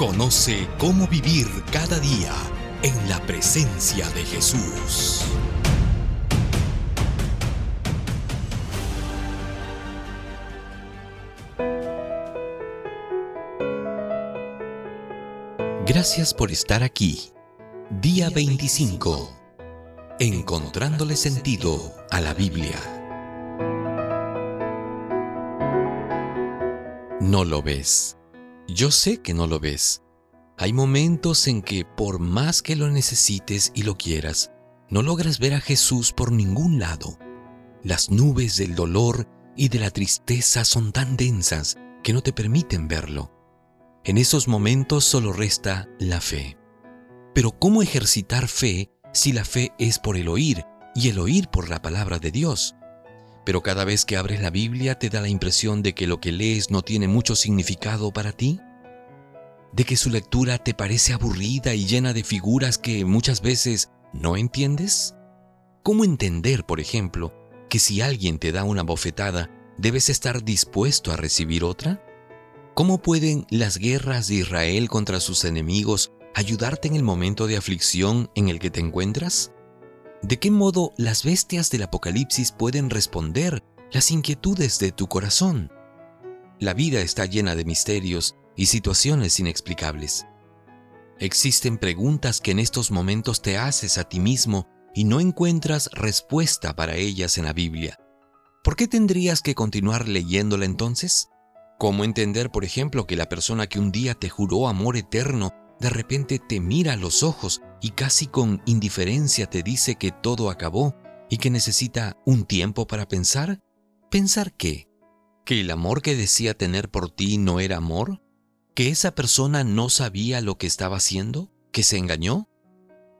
Conoce cómo vivir cada día en la presencia de Jesús. Gracias por estar aquí. Día 25. Encontrándole sentido a la Biblia. No lo ves. Yo sé que no lo ves. Hay momentos en que por más que lo necesites y lo quieras, no logras ver a Jesús por ningún lado. Las nubes del dolor y de la tristeza son tan densas que no te permiten verlo. En esos momentos solo resta la fe. Pero ¿cómo ejercitar fe si la fe es por el oír y el oír por la palabra de Dios? Pero cada vez que abres la Biblia te da la impresión de que lo que lees no tiene mucho significado para ti. ¿De que su lectura te parece aburrida y llena de figuras que muchas veces no entiendes? ¿Cómo entender, por ejemplo, que si alguien te da una bofetada, debes estar dispuesto a recibir otra? ¿Cómo pueden las guerras de Israel contra sus enemigos ayudarte en el momento de aflicción en el que te encuentras? ¿De qué modo las bestias del Apocalipsis pueden responder las inquietudes de tu corazón? La vida está llena de misterios y situaciones inexplicables. Existen preguntas que en estos momentos te haces a ti mismo y no encuentras respuesta para ellas en la Biblia. ¿Por qué tendrías que continuar leyéndola entonces? ¿Cómo entender, por ejemplo, que la persona que un día te juró amor eterno de repente te mira a los ojos y casi con indiferencia te dice que todo acabó y que necesita un tiempo para pensar? ¿Pensar qué? ¿Que el amor que decía tener por ti no era amor? ¿Que esa persona no sabía lo que estaba haciendo? ¿Que se engañó?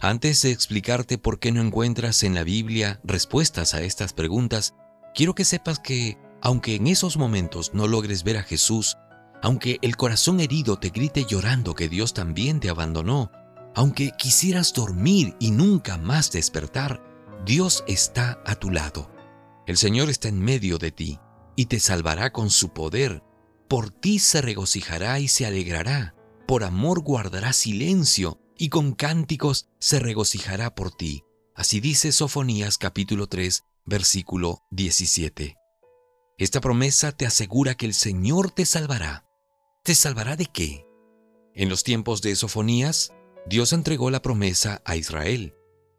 Antes de explicarte por qué no encuentras en la Biblia respuestas a estas preguntas, quiero que sepas que, aunque en esos momentos no logres ver a Jesús aunque el corazón herido te grite llorando que Dios también te abandonó, aunque quisieras dormir y nunca más despertar, Dios está a tu lado. El Señor está en medio de ti y te salvará con su poder. Por ti se regocijará y se alegrará. Por amor guardará silencio y con cánticos se regocijará por ti. Así dice Sofonías capítulo 3, versículo 17. Esta promesa te asegura que el Señor te salvará. ¿Te salvará de qué? En los tiempos de Sofonías, Dios entregó la promesa a Israel.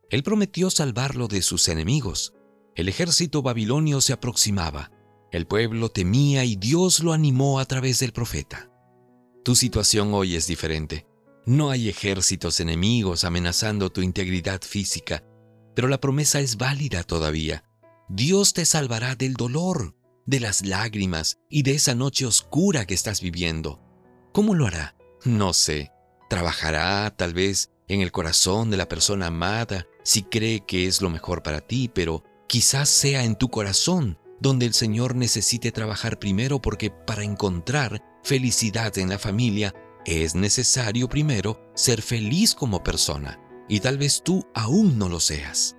Él prometió salvarlo de sus enemigos. El ejército babilonio se aproximaba. El pueblo temía y Dios lo animó a través del profeta. Tu situación hoy es diferente. No hay ejércitos enemigos amenazando tu integridad física, pero la promesa es válida todavía. Dios te salvará del dolor, de las lágrimas y de esa noche oscura que estás viviendo. ¿Cómo lo hará? No sé. Trabajará tal vez en el corazón de la persona amada si cree que es lo mejor para ti, pero quizás sea en tu corazón donde el Señor necesite trabajar primero porque para encontrar felicidad en la familia es necesario primero ser feliz como persona y tal vez tú aún no lo seas.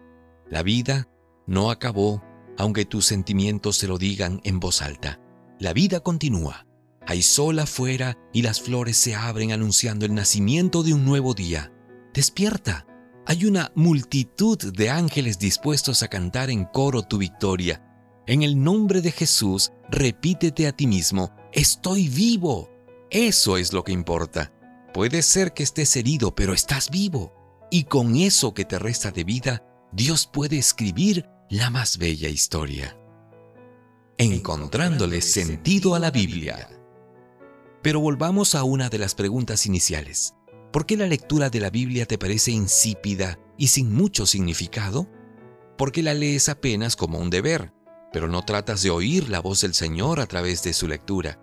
La vida no acabó aunque tus sentimientos se lo digan en voz alta. La vida continúa. Hay sol afuera y las flores se abren anunciando el nacimiento de un nuevo día. Despierta. Hay una multitud de ángeles dispuestos a cantar en coro tu victoria. En el nombre de Jesús, repítete a ti mismo, estoy vivo. Eso es lo que importa. Puede ser que estés herido, pero estás vivo. Y con eso que te resta de vida, Dios puede escribir la más bella historia, encontrándole sentido a la Biblia. Pero volvamos a una de las preguntas iniciales. ¿Por qué la lectura de la Biblia te parece insípida y sin mucho significado? ¿Por qué la lees apenas como un deber, pero no tratas de oír la voz del Señor a través de su lectura?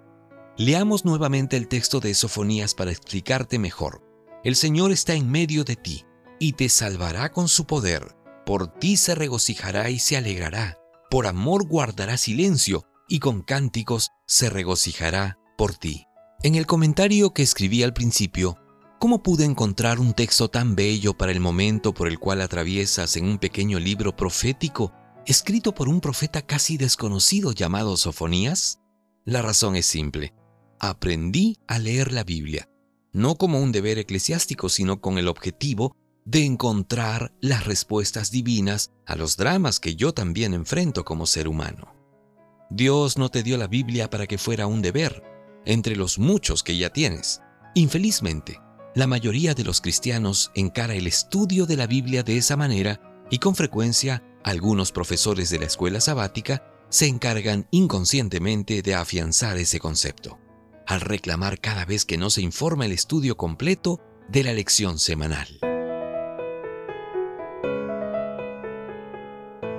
Leamos nuevamente el texto de Sofonías para explicarte mejor. El Señor está en medio de ti y te salvará con su poder. Por ti se regocijará y se alegrará. Por amor guardará silencio y con cánticos se regocijará por ti. En el comentario que escribí al principio, ¿cómo pude encontrar un texto tan bello para el momento por el cual atraviesas en un pequeño libro profético escrito por un profeta casi desconocido llamado Sofonías? La razón es simple. Aprendí a leer la Biblia, no como un deber eclesiástico, sino con el objetivo de encontrar las respuestas divinas a los dramas que yo también enfrento como ser humano. Dios no te dio la Biblia para que fuera un deber, entre los muchos que ya tienes. Infelizmente, la mayoría de los cristianos encara el estudio de la Biblia de esa manera y con frecuencia algunos profesores de la escuela sabática se encargan inconscientemente de afianzar ese concepto, al reclamar cada vez que no se informa el estudio completo de la lección semanal.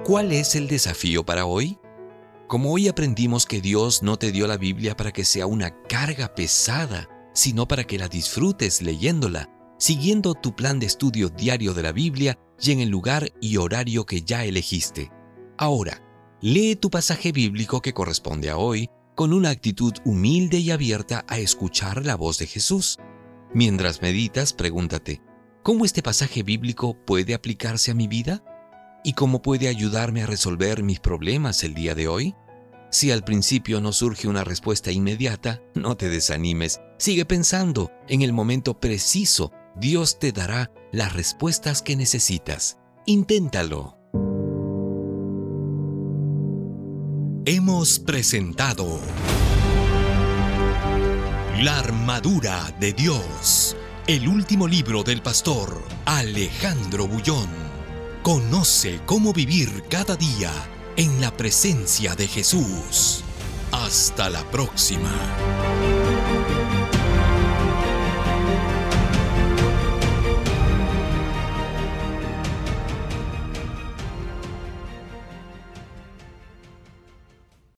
¿Cuál es el desafío para hoy? Como hoy aprendimos que Dios no te dio la Biblia para que sea una carga pesada, sino para que la disfrutes leyéndola, siguiendo tu plan de estudio diario de la Biblia y en el lugar y horario que ya elegiste. Ahora, lee tu pasaje bíblico que corresponde a hoy con una actitud humilde y abierta a escuchar la voz de Jesús. Mientras meditas, pregúntate, ¿cómo este pasaje bíblico puede aplicarse a mi vida? ¿Y cómo puede ayudarme a resolver mis problemas el día de hoy? Si al principio no surge una respuesta inmediata, no te desanimes. Sigue pensando. En el momento preciso, Dios te dará las respuestas que necesitas. Inténtalo. Hemos presentado La armadura de Dios, el último libro del pastor Alejandro Bullón. Conoce cómo vivir cada día en la presencia de Jesús. Hasta la próxima.